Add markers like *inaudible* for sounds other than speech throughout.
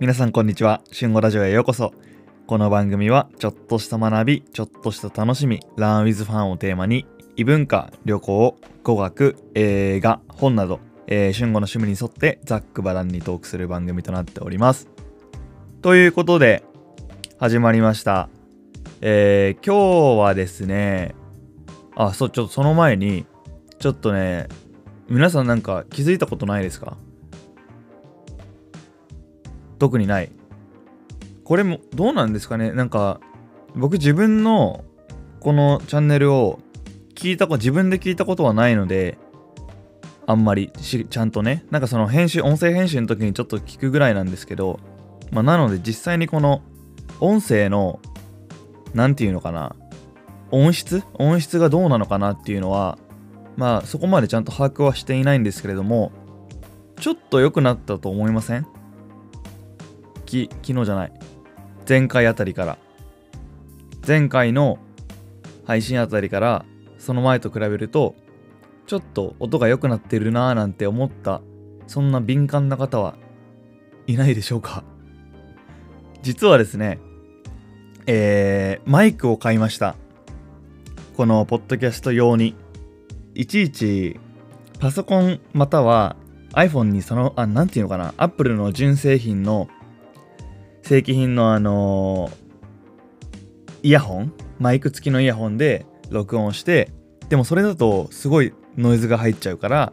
皆さんこんにちは。春語ラジオへようこそ。この番組は、ちょっとした学び、ちょっとした楽しみ、ランウィズファンをテーマに、異文化、旅行、語学、映画、本など、えー、春語の趣味に沿ってざっくばらんにトークする番組となっております。ということで、始まりました。えー、今日はですね、あ、そう、ちょっとその前に、ちょっとね、皆さんなんか気づいたことないですか？特にない。これもどうなんですかね？なんか僕自分のこのチャンネルを聞いた自分で聞いたことはないのであんまりちゃんとね。なんかその編集音声編集の時にちょっと聞くぐらいなんですけどまあなので実際にこの音声の何て言うのかな？音質？音質がどうなのかなっていうのはまあそこまでちゃんと把握はしていないんですけれどもちょっと良くなったと思いません？き昨日じゃない。前回あたりから。前回の配信あたりからその前と比べるとちょっと音が良くなってるなーなんて思ったそんな敏感な方はいないでしょうか。実はですねえー、マイクを買いました。このポッドキャスト用に。いちいちパソコンまたは iPhone にそのあなんていうのかな Apple の純正品の正規品のあのイヤホン。マイク付きのイヤホンで録音してでもそれだとすごいノイズが入っちゃうから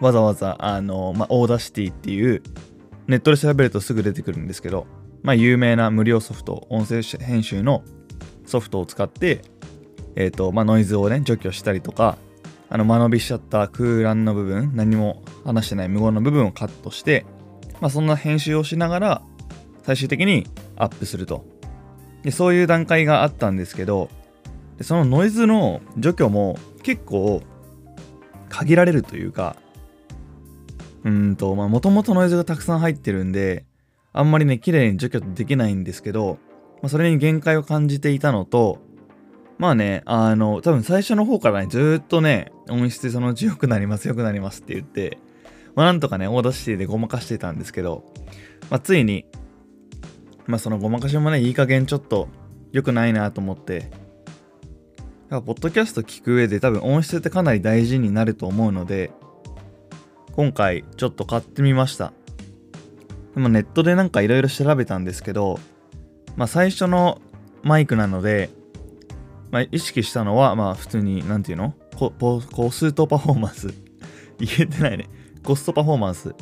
わざわざあの、まあ、 Audacity っていうネットで調べるとすぐ出てくるんですけど、まあ、有名な無料ソフト音声編集のソフトを使って、えーとまあ、ノイズをね除去したりとかあの間延びしちゃった空欄の部分何も話してない無言の部分をカットして、まあ、そんな編集をしながら最終的にアップすると。でそういう段階があったんですけどでそのノイズの除去も結構限られるというかうんとまあもともとノイズがたくさん入ってるんであんまりね綺麗に除去できないんですけど、まあ、それに限界を感じていたのとまあねあの多分最初の方からねずっとね音質そのうち良くなります良くなりますって言ってまあなんとかね Audacity でごまかしてたんですけど、まあ、ついにまあそのごまかしもね、いい加減ちょっと良くないなと思って、ポッドキャスト聞く上で多分音質ってかなり大事になると思うので、今回ちょっと買ってみました。でもネットでなんかいろいろ調べたんですけど、まあ最初のマイクなので、まあ意識したのは、まあ普通に、なんていうの？ココストパフォーマンス。*laughs* 言えてないね。コストパフォーマンス。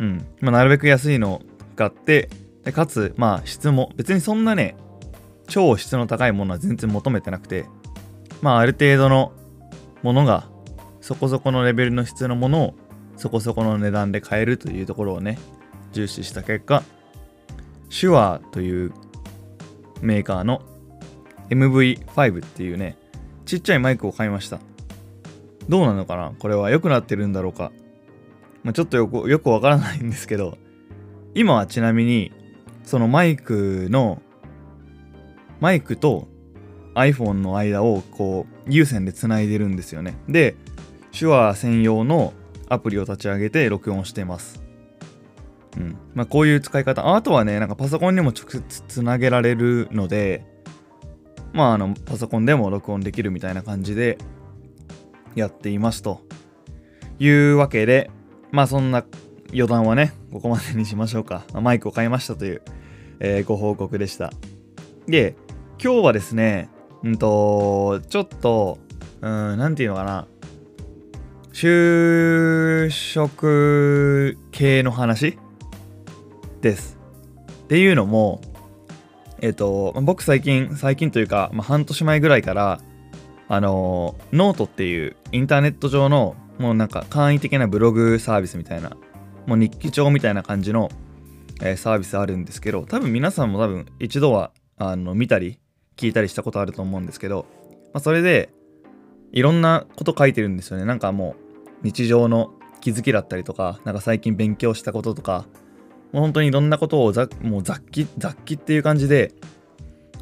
うん。まあなるべく安いのを買って、でかつ、まあ質も別にそんなね、超質の高いものは全然求めてなくて、まあある程度のものがそこそこのレベルの質のものをそこそこの値段で買えるというところをね、重視した結果、シュアーというメーカーの MV5 っていうね、ちっちゃいマイクを買いました。どうなのかな？これは良くなってるんだろうか？まあ、ちょっとよくよくわからないんですけど、今はちなみにそのマイクのマイクと iPhone の間をこう有線でつないでるんですよね。で手話専用のアプリを立ち上げて録音してます。うん。まあこういう使い方。あとはねなんかパソコンにも直接つなげられるのでまああのパソコンでも録音できるみたいな感じでやっていますというわけでまあそんな余談はねここまでにしましょうか、マイクを買いましたというえー、ご報告でした。で、今日はですね、うんと、ちょっと、うん、なんていうのかな、就職系の話？です。っていうのも、えっ、ー、と、僕最近、最近というか、まあ、半年前ぐらいから、あのノートっていうインターネット上の、もうなんか簡易的なブログサービスみたいな、もう日記帳みたいな感じのえー、サービスあるんですけど多分皆さんも多分一度はあの見たり聞いたりしたことあると思うんですけど、まあ、それでいろんなこと書いてるんですよね。なんかもう日常の気づきだったりとかなんか最近勉強したこととかもう本当にいろんなことをざもう雑記雑記っていう感じで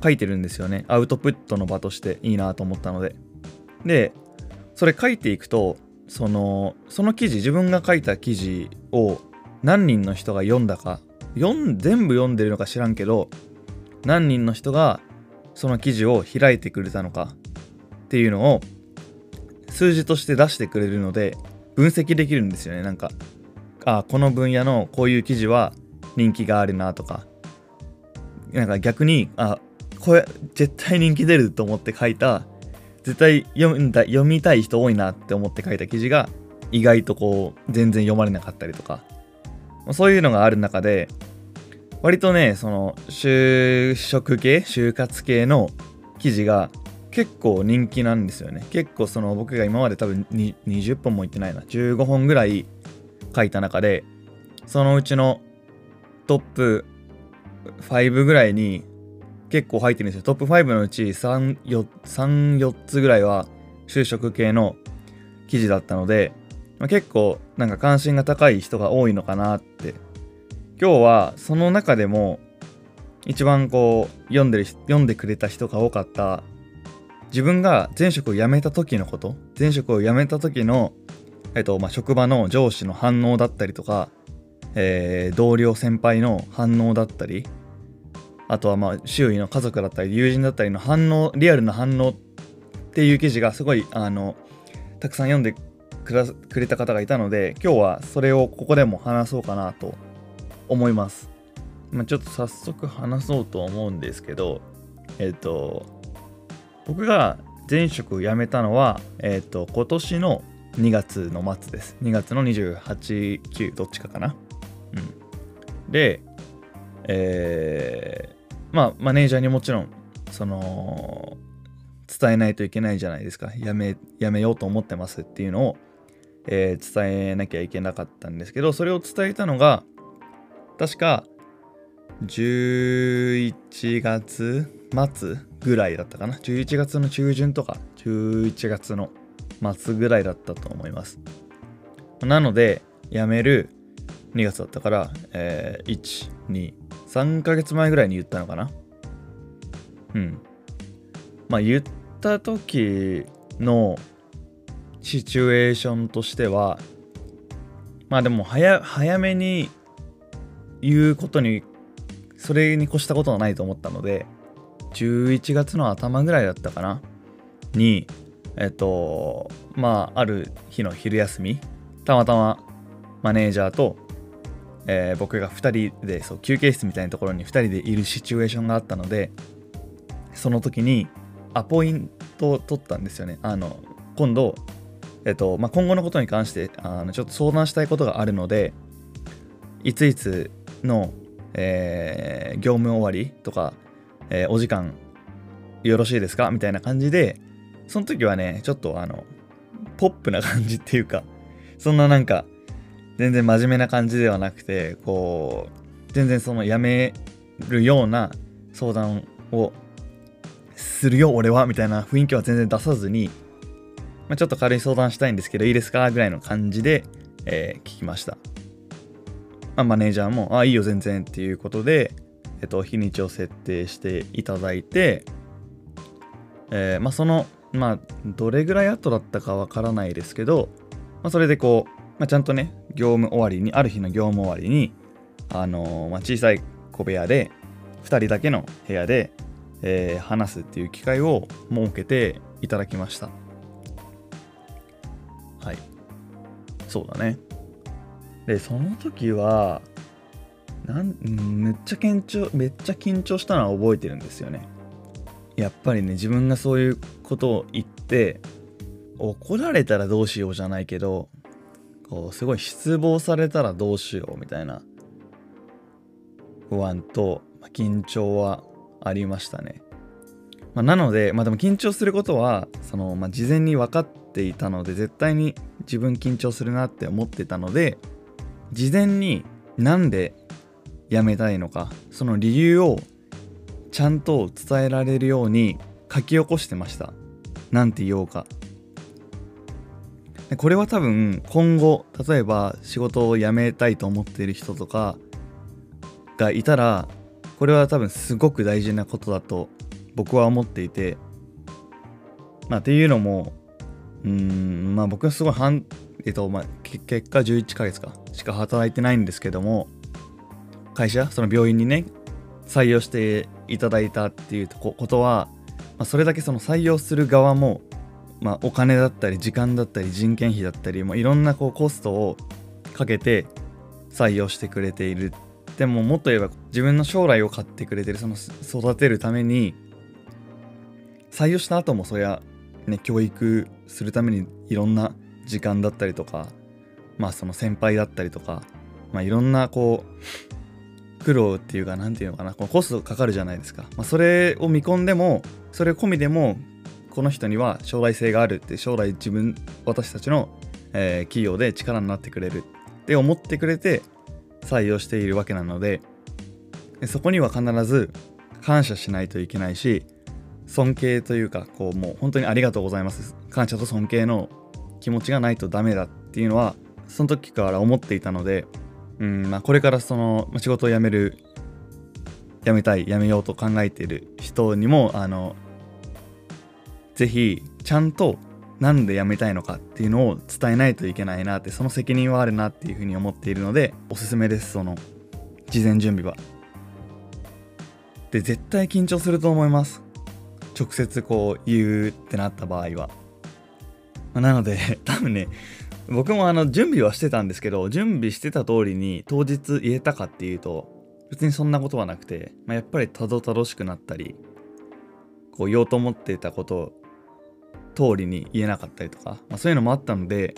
書いてるんですよね。アウトプットの場としていいなと思ったので。でそれ書いていくとそのその記事自分が書いた記事を何人の人が読んだか読ん全部読んでるのか知らんけど何人の人がその記事を開いてくれたのかっていうのを数字として出してくれるので分析できるんですよね。なんかあこの分野のこういう記事は人気があるなとか。なんか逆にあこれ絶対人気出ると思って書いた絶対読んだ読みたい人多いなって思って書いた記事が意外とこう全然読まれなかったりとか。そういうのがある中で割とねその就職系就活系の記事が結構人気なんですよね。結構その僕が今まで多分20本もいってないな15本ぐらい書いた中でそのうちのトップ5ぐらいに結構入ってるんですよ。トップ5のうち3、4, 3 4つぐらいは就職系の記事だったので、まあ、結構なんか関心が高い人が多いのかなって。今日はその中でも一番こう読んでる読んでくれた人が多かった。自分が前職を辞めた時のこと前職を辞めた時の、えっとまあ、職場の上司の反応だったりとか、えー、同僚先輩の反応だったりあとはまあ周囲の家族だったり友人だったりの反応リアルな反応っていう記事がすごいあのたくさん読んでくれた方がいたので今日はそれをここでも話そうかなと思います。まあ、ちょっと早速話そうと思うんですけど、えっ、ー、と、僕が前職を辞めたのは、えっ、ー、と、今年の2月の末です。2月の28、9どっちかかな。うん。で、え、まあ、マネージャーにもちろん、その、伝えないといけないじゃないですか。辞め、辞めようと思ってますっていうのを、えー、伝えなきゃいけなかったんですけど、それを伝えたのが、確か11月末ぐらいだったかな。11月の中旬とか11月の末ぐらいだったと思います。なので辞める2月だったから、えー、1、2、3ヶ月前ぐらいに言ったのかな？うん。まあ言った時のシチュエーションとしてはまあでも早早めに言うことにそれに越したことはないと思ったので11月の頭ぐらいだったかな？にえっとまあある日の昼休みたまたまマネージャーと、えー、僕が2人でそう休憩室みたいなところに2人でいるシチュエーションがあったのでその時にアポイントを取ったんですよね。あの今度えっとまあ、今後のことに関してあのちょっと相談したいことがあるのでいついつの、えー、業務終わりとか、えー、お時間よろしいですか？みたいな感じで、その時はね、ちょっとあの、ポップな感じっていうか、そんななんか、全然真面目な感じではなくて、こう、全然その辞めるような相談をするよ、俺は、みたいな雰囲気は全然出さずに、まあ、ちょっと軽い相談したいんですけど、いいですか？ぐらいの感じで、えー、聞きました。まあ、マネージャーも、あ、いいよ、全然っていうことで、えっと、日にちを設定していただいて、えー、まあ、その、まあ、どれぐらい後だったかわからないですけど、まあ、それでこう、まあ、ちゃんとね、業務終わりに、ある日の業務終わりに、あのー、まあ、小さい小部屋で、2人だけの部屋で、えー、話すっていう機会を設けていただきました。はい。そうだね。でその時はなんめっちゃ緊張めっちゃ緊張したのは覚えてるんですよねやっぱりね自分がそういうことを言って怒られたらどうしようじゃないけどこうすごい失望されたらどうしようみたいな不安と、ま緊張はありましたね、まあ、なのでまあでも緊張することはその、まあ、事前に分かっていたので絶対に自分緊張するなって思ってたので事前になんで辞めたいのかその理由をちゃんと伝えられるように書き起こしてました。なんて言おうか。これは多分今後例えば仕事を辞めたいと思っている人とかがいたらこれは多分すごく大事なことだと僕は思っていてまあっていうのもうんまあ僕はすごい反えっとまあ、結果11ヶ月かしか働いてないんですけども会社その病院にね採用していただいたっていうことは、まあ、それだけその採用する側も、まあ、お金だったり時間だったり人件費だったりもいろんなこうコストをかけて採用してくれている。でももっと言えば自分の将来を買ってくれてるその育てるために採用した後もそりゃね教育するためにいろんな時間だったりとかまあその先輩だったりとかまあいろんなこう苦労っていうか何て言うのかなこのコストかかるじゃないですか、まあ、それを見込んでもそれ込みでもこの人には将来性があるって将来自分私たちの、えー、企業で力になってくれるって思ってくれて採用しているわけなのでそこには必ず感謝しないといけないし尊敬というかこうもう本当にありがとうございます。感謝と尊敬の気持ちがないとダメだっていうのはその時から思っていたので、うんまあ、これからその仕事を辞める辞めたい辞めようと考えている人にもあのぜひちゃんとなんで辞めたいのかっていうのを伝えないといけないなってその責任はあるなっていうふうに思っているのでおすすめですその事前準備はで絶対緊張すると思います直接こう言うってなった場合は。なので、*laughs* 多分ね、僕もあの準備はしてたんですけど、準備してた通りに当日言えたかっていうと、別にそんなことはなくて、まあ、やっぱりたどたどしくなったり、こう言おうと思ってたこと通りに言えなかったりとか、まあ、そういうのもあったので、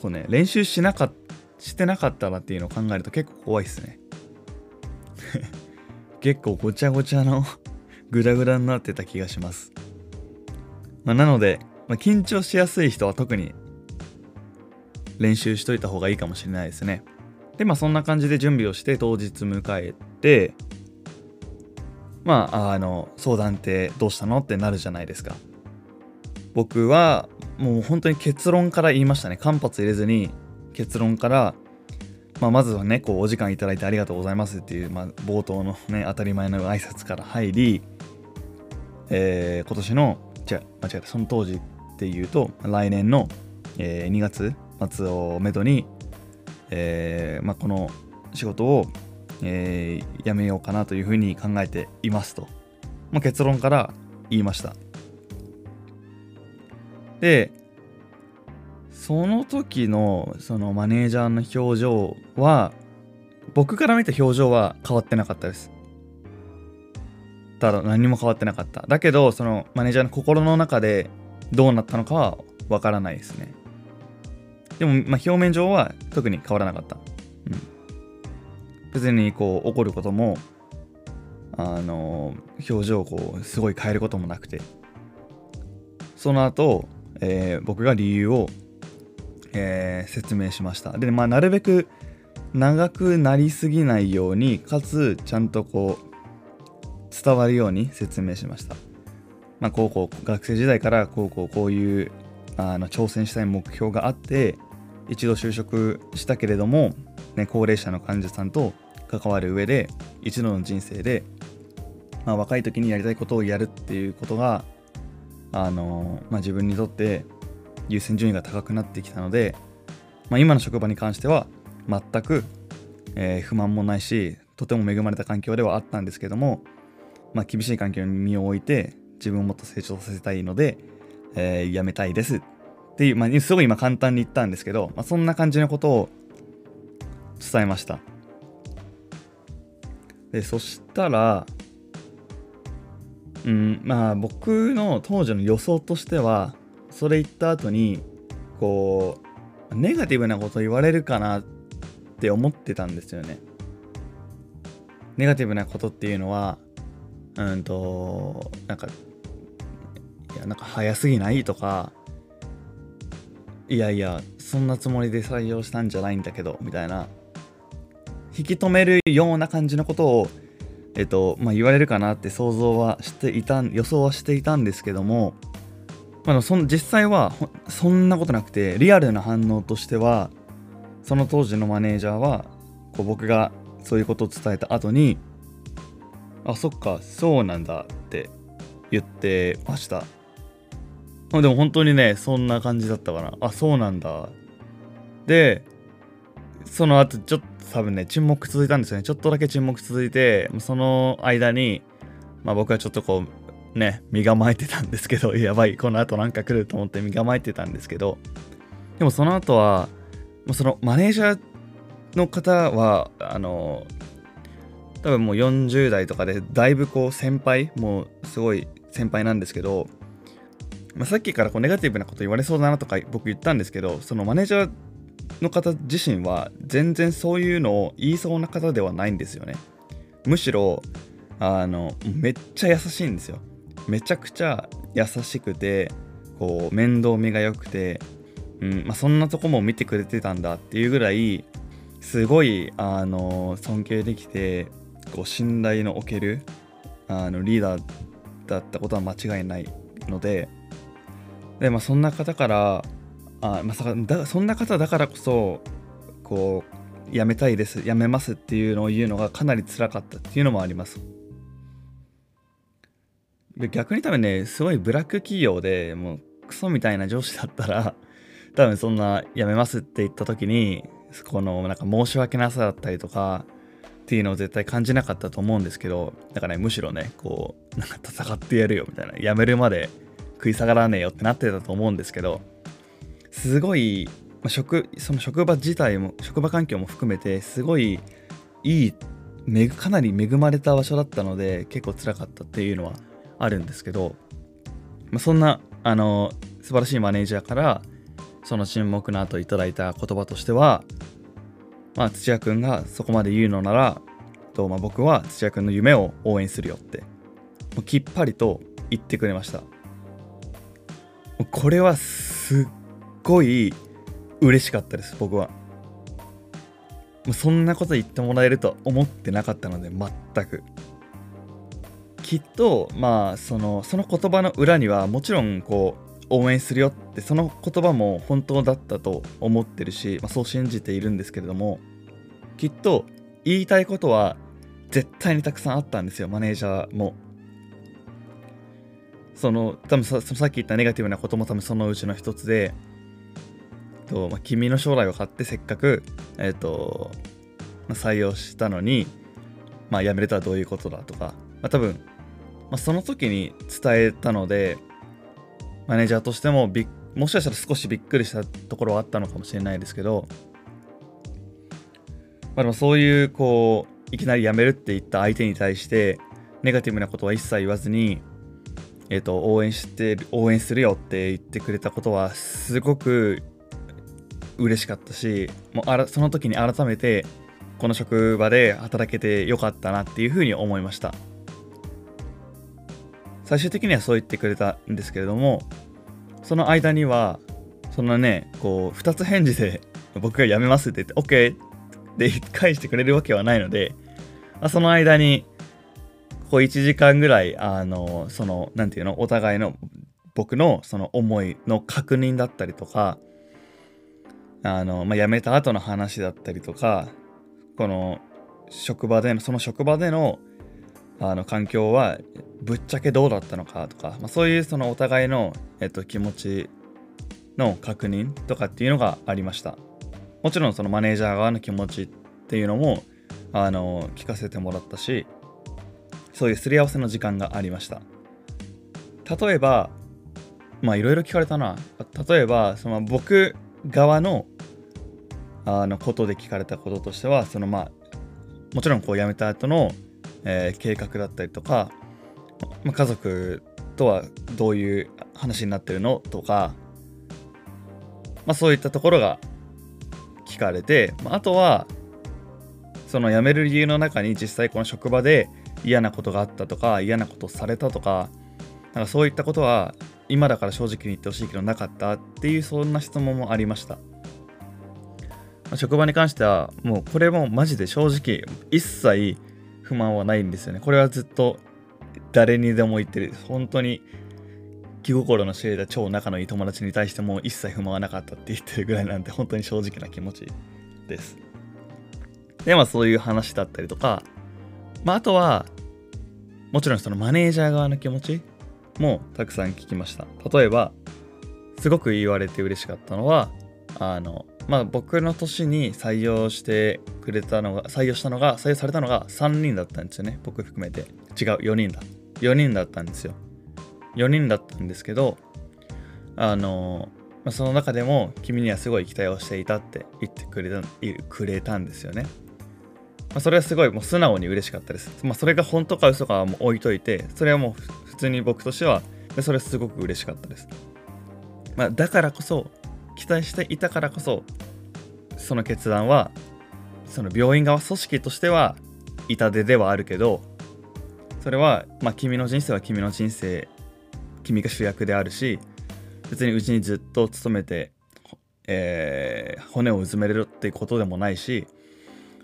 こうね、練習しなかしてなかったらっていうのを考えると結構怖いっすね。*laughs* 結構ごちゃごちゃの *laughs* グダグダになってた気がします。まあ、なので、まあ、緊張しやすい人は特に練習しといた方がいいかもしれないですね。で、まあそんな感じで準備をして当日迎えて、まあ、あの、相談ってどうしたのってなるじゃないですか。僕はもう本当に結論から言いましたね。間髪入れずに結論から、まあ、まずはね、こうお時間いただいてありがとうございますっていう、まあ、冒頭のね、当たり前の挨拶から入り、えー、今年の、じゃ間違えた、その当時っていうと、来年の、えー、2月末をめどに、えーまあ、この仕事を、えー、辞めようかなというふうに考えていますと。まあ、結論から言いました。で、その時のそのマネージャーの表情は、僕から見た表情は変わってなかったです。ただ何も変わってなかった。だけど、そのマネージャーの心の中でどうなったのかはわからないですね。でも、まあ、表面上は特に変わらなかった。うん。別にこう怒ることも、あの、表情をこうすごい変えることもなくて。その後、えー、僕が理由を、えー、説明しました。で、まあ、なるべく長くなりすぎないように、かつちゃんとこう伝わるように説明しました。まあ、高校、学生時代から高校こういうあの挑戦したい目標があって、一度就職したけれども、ね、高齢者の患者さんと関わる上で、一度の人生で、まあ、若い時にやりたいことをやるっていうことが、あのまあ、自分にとって優先順位が高くなってきたので、まあ、今の職場に関しては全く、えー、不満もないしとても恵まれた環境ではあったんですけども、まあ、厳しい環境に身を置いて自分をもっと成長させたいので、えー、辞めたいです。っていう、まあ、すごい今簡単に言ったんですけど、まあ、そんな感じのことを伝えました。でそしたらうん。まあ僕の当時の予想としてはそれ言った後にこうネガティブなこと言われるかなって思ってたんですよね。ネガティブなことっていうのはうんとなんかいやなんか早すぎないとかいやいやそんなつもりで採用したんじゃないんだけどみたいな引き止めるような感じのことをえっとまあ、言われるかなって想像はしていた予想はしていたんですけども、まあ、その実際はそんなことなくてリアルな反応としてはその当時のマネージャーはこう僕がそういうことを伝えた後にあそっかそうなんだって言ってました。でも本当にねそんな感じだったかなあそうなんだでその後ちょっと多分ね沈黙続いたんですよね。ちょっとだけ沈黙続いてその間にまあ僕はちょっとこうね身構えてたんですけど *laughs* やばいこの後なんか来ると思って身構えてたんですけどでもその後はそのマネージャーの方はあの多分もう40代とかでだいぶこう先輩もうすごい先輩なんですけど、まあ、さっきからこうネガティブなこと言われそうだなとか僕言ったんですけどそのマネージャーの方自身は全然そういうのを言いそうな方ではないんですよね。むしろあのめっちゃ優しいんですよ。めちゃくちゃ優しくてこう面倒見が良くて、うんまあ、そんなとこも見てくれてたんだっていうぐらいすごいあの尊敬できてこう信頼のおけるあのリーダーだったことは間違いないので。で、まあ、そんな方からあまさかだそんな方だからこそこう辞めたいです辞めますっていうのを言うのがかなり辛かったっていうのもあります。で逆に多分ねすごいブラック企業でもうクソみたいな上司だったら *laughs* 多分そんな辞めますって言った時にこのなんか申し訳なさだったりとかっていうのを絶対感じなかったと思うんですけどだからねむしろねこうなんか戦ってやるよみたいな辞めるまで食い下がらねえよってなってたと思うんですけどすごい、まあ、職その職場自体も職場環境も含めてすごいいいかなり恵まれた場所だったので結構辛かったっていうのはあるんですけど、まあ、そんなあの素晴らしいマネージャーからその沈黙の後いただいた言葉としては、まあ、土屋くんがそこまで言うのならと、まあ、僕は土屋くんの夢を応援するよってもうきっぱりと言ってくれました。これはすっごい嬉しかったです僕は。そんなこと言ってもらえるとは思ってなかったので全く。きっとまあそのその言葉の裏にはもちろんこう応援するよってその言葉も本当だったと思ってるし、まあ、そう信じているんですけれどもきっと言いたいことは絶対にたくさんあったんですよマネージャーも。その多分ささっき言ったネガティブなことも多分そのうちの一つでと、まあ、君の将来を買ってせっかく、え、ー、と、まあ、採用したのに、まあ、辞めれたらどういうことだとか、まあ、多分、まあ、その時に伝えたので、マネージャーとしてもびもしかしたら少しびっくりしたところはあったのかもしれないですけど、まあ、でもそういうこういきなり辞めるって言った相手に対してネガティブなことは一切言わずに、えー、と応援して応援するよって言ってくれたことはすごく嬉しかったしもうあらその時に改めてこの職場で働けてよかったなっていうふうに思いました。最終的にはそう言ってくれたんですけれどもその間にはそんなねこう2つ返事で僕が辞めますって言って OK って返してくれるわけはないのでその間にこう1時間ぐらいあのその何て言うのお互いの僕のその思いの確認だったりとかあの、まあ、辞めた後の話だったりとか、この職場での、その職場でのあの環境はぶっちゃけどうだったのかとか、まあ、そういうそのお互いの、えっと、気持ちの確認とかっていうのがありました。もちろんそのマネージャー側の気持ちっていうのもあの聞かせてもらったし、そういうすり合わせの時間がありました。例えば、まあいろいろ聞かれたな。例えば、その僕側のあのことで聞かれたこととしてはそのまあもちろんこう辞めた後の、えー、計画だったりとか、まあ、家族とはどういう話になってるのとか、まあ、そういったところが聞かれて、まあ、あとはその辞める理由の中に実際この職場で嫌なことがあったとか嫌なことされたとかなんかそういったことは今だから正直に言ってほしいけどなかったっていうそんな質問もありました。職場に関してはもうこれもマジで正直一切不満はないんですよね。これはずっと誰にでも言ってる。本当に気心の知れた超仲のいい友達に対しても一切不満はなかったって言ってるぐらいなんで本当に正直な気持ちです。でまあそういう話だったりとか、まああとはもちろんそのマネージャー側の気持ちもたくさん聞きました。例えば、すごく言われて嬉しかったのは、あの、まあ僕の年に採用してくれたのが採用したのが採用されたのが3人だったんですよね僕含めて違う4人だ4人だったんですよ4人だったんですけどあのま、その中でも君にはすごい期待をしていたって言ってくれたくれたんですよね。まあ、それはすごいもう素直に嬉しかったです。まあ、それが本当か嘘かはもう置いといて、それはもう普通に僕としては、それはすごく嬉しかったです。まあ、だからこそ、期待していたからこそ、その決断は、その病院側組織としては痛手ではあるけど、それは、まあ、君の人生は君の人生、君が主役であるし、別にうちにずっと勤めて、えー、骨をうずめれるっていうことでもないし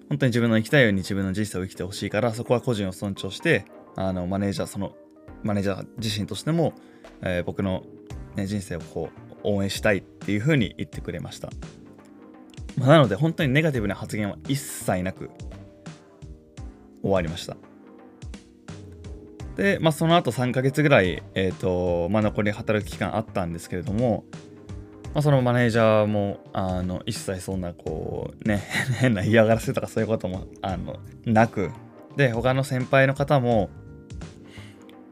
本当に自分の生きたいように自分の人生を生きてほしいからそこは個人を尊重してあのマネージャーそのマネージャー自身としても、えー、僕の、ね、人生をこう応援したいっていうふうに言ってくれました、まあ、なので本当にネガティブな発言は一切なく終わりました。で、まあ、その後3ヶ月ぐらい、えーとまあ、残り働く期間あったんですけれども、まあ、そのマネージャーもあの一切そんなこうね *laughs* 変な嫌がらせとかそういうこともあのなくで他の先輩の方も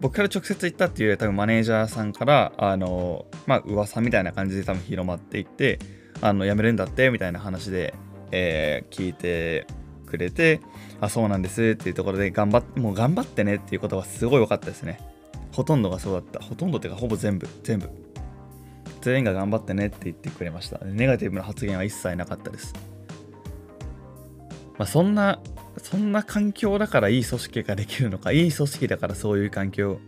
僕から直接言ったっていうより多分マネージャーさんからあのまあ噂みたいな感じで多分広まっていってあの辞めるんだってみたいな話で、えー、聞いてくれてあそうなんですっていうところで頑張ってもう頑張ってねっていうことはすごい良かったですね。ほとんどがそうだった。ほとんどっていうかほぼ全部。全部。全員が頑張ってねって言ってくれました。ネガティブな発言は一切なかったです。まあ、そんなそんな環境だからいい組織ができるのかいい組織だからそういう環境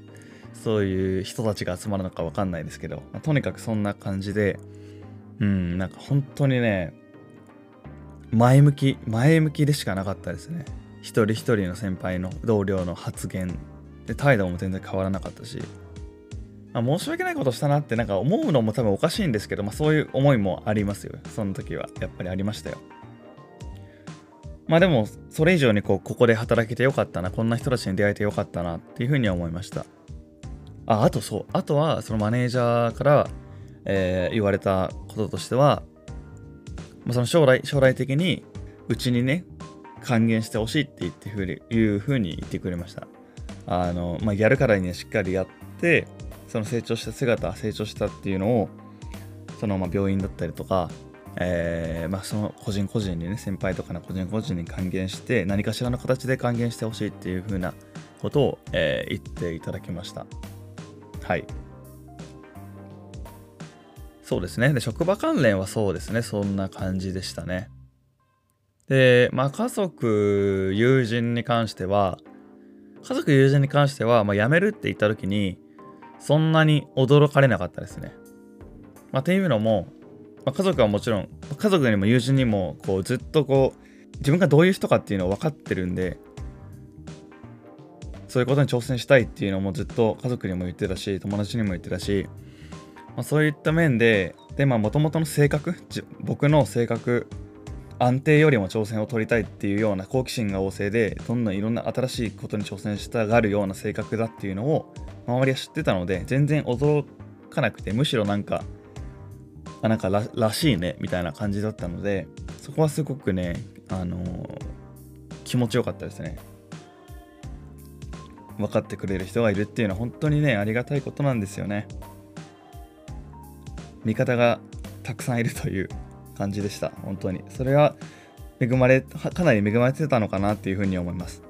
そういう人たちが集まるのか分かんないですけど、まあ、とにかくそんな感じでうんなんか本当にね前向き前向きでしかなかったですね。一人一人の先輩の同僚の発言で態度も全然変わらなかったし、まあ、申し訳ないことしたなってなんか思うのも多分おかしいんですけど、まあ、そういう思いもありますよ。その時はやっぱりありましたよ。まあでもそれ以上にこうここで働けてよかったなこんな人たちに出会えてよかったなっていうふうには思いました。ああとそうあとはそのマネージャーから、えー、言われたこととしてはまその将来将来的にうちにね還元してほしいって言ってふうにいうふうに言ってくれました。あの、まあ、やるからにはしっかりやってその成長した姿成長したっていうのをそのまあ病院だったりとか、えーまあ、その個人個人にね先輩とかの個人個人に還元して何かしらの形で還元してほしいっていうふうなことを、えー、言っていただきましたはいそうですね。で、職場関連はそうですね。そんな感じでしたね。で、まあ、家族、友人に関しては、家族、友人に関しては、まあ、辞めるって言った時に、そんなに驚かれなかったですね。まあ、っていうのも、まあ、家族はもちろん、家族にも友人にも、こう、ずっとこう、自分がどういう人かっていうのを分かってるんで、そういうことに挑戦したいっていうのもずっと家族にも言ってたし、友達にも言ってたし、まあ、そういった面で、で、まあ、もともとの性格、僕の性格、安定よりも挑戦を取りたいっていうような好奇心が旺盛で、どんどんいろんな新しいことに挑戦したがるような性格だっていうのを、周りは知ってたので、全然驚かなくて、むしろなんか、あなんかららしいね、みたいな感じだったので、そこはすごくね、あのー、気持ちよかったですね。分かってくれる人がいるっていうのは本当にね、ありがたいことなんですよね。味方がたくさんいるという感じでした。本当に。それは恵まれ、かなり恵まれてたのかなっていうふうに思います。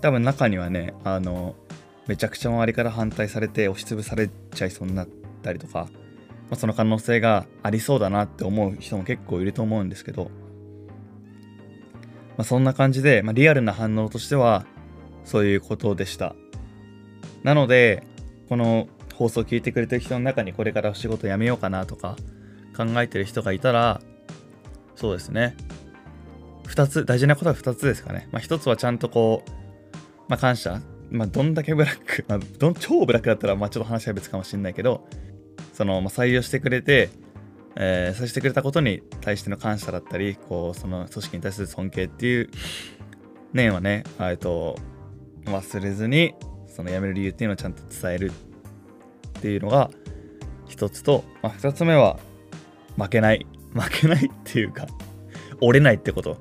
多分中にはね、あの、めちゃくちゃ周りから反対されて押しつぶされちゃいそうになったりとか、ま、その可能性がありそうだなって思う人も結構いると思うんですけど、まあ、そんな感じで、まあ、リアルな反応としてはそういうことでした。なので、この放送を聞いてくれてる人の中にこれから仕事辞めようかなとか考えてる人がいたら、そうですね。2つ、大事なことは2つですかね。まあ、1つはちゃんとこう、まあ、感謝。まあ、どんだけブラック、まあ、どん超ブラックだったら、まあ、ちょっと話は別かもしれないけど、その、ま、採用してくれて、えー、させてくれたことに対しての感謝だったり、こう、その組織に対する尊敬っていう念はね、えっと、忘れずに、その辞める理由っていうのをちゃんと伝えるっていうのが一つと、まあ、二つ目は負けない負けないっていうか折れないってこと。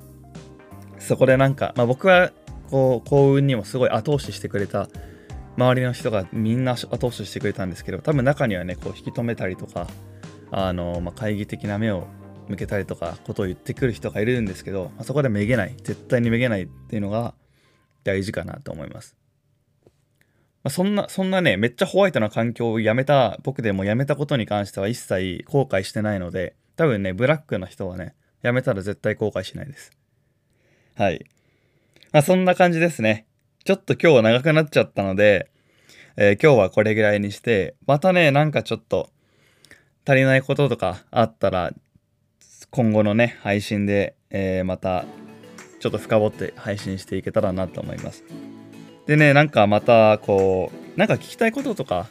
そこでなんか、まあ、僕はこう幸運にもすごい後押ししてくれた周りの人がみんな後押ししてくれたんですけど多分中にはねこう引き止めたりとかあの、まあ、懐疑的な目を向けたりとかことを言ってくる人がいるんですけど、まあ、そこでめげない絶対にめげないっていうのが大事かなと思います、まあ、そんなそんなねめっちゃホワイトな環境をやめた僕でもやめたことに関しては一切後悔してないので多分ねブラックの人はねやめたら絶対後悔しないです。はい。まあそんな感じですね。ちょっと今日は長くなっちゃったので、えー、今日はこれぐらいにしてまたねなんかちょっと足りないこととかあったら今後のね、配信で、えー、また、ちょっと深掘って配信していけたらなと思います。でね、なんかまた、こう、なんか聞きたいこととか、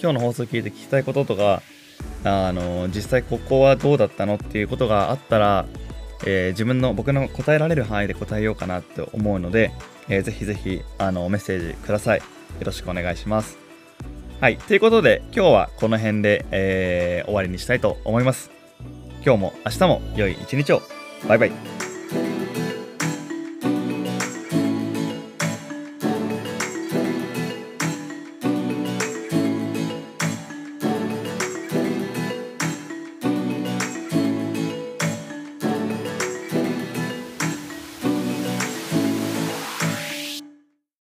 今日の放送聞いて聞きたいこととか、あの、実際ここはどうだったのっていうことがあったら、えー、自分の僕の答えられる範囲で答えようかなって思うので、えー、ぜひぜひあのメッセージください。よろしくお願いします。はい。ということで、今日はこの辺で、えー、終わりにしたいと思います。今日も明日も良い一日を。バイバイ。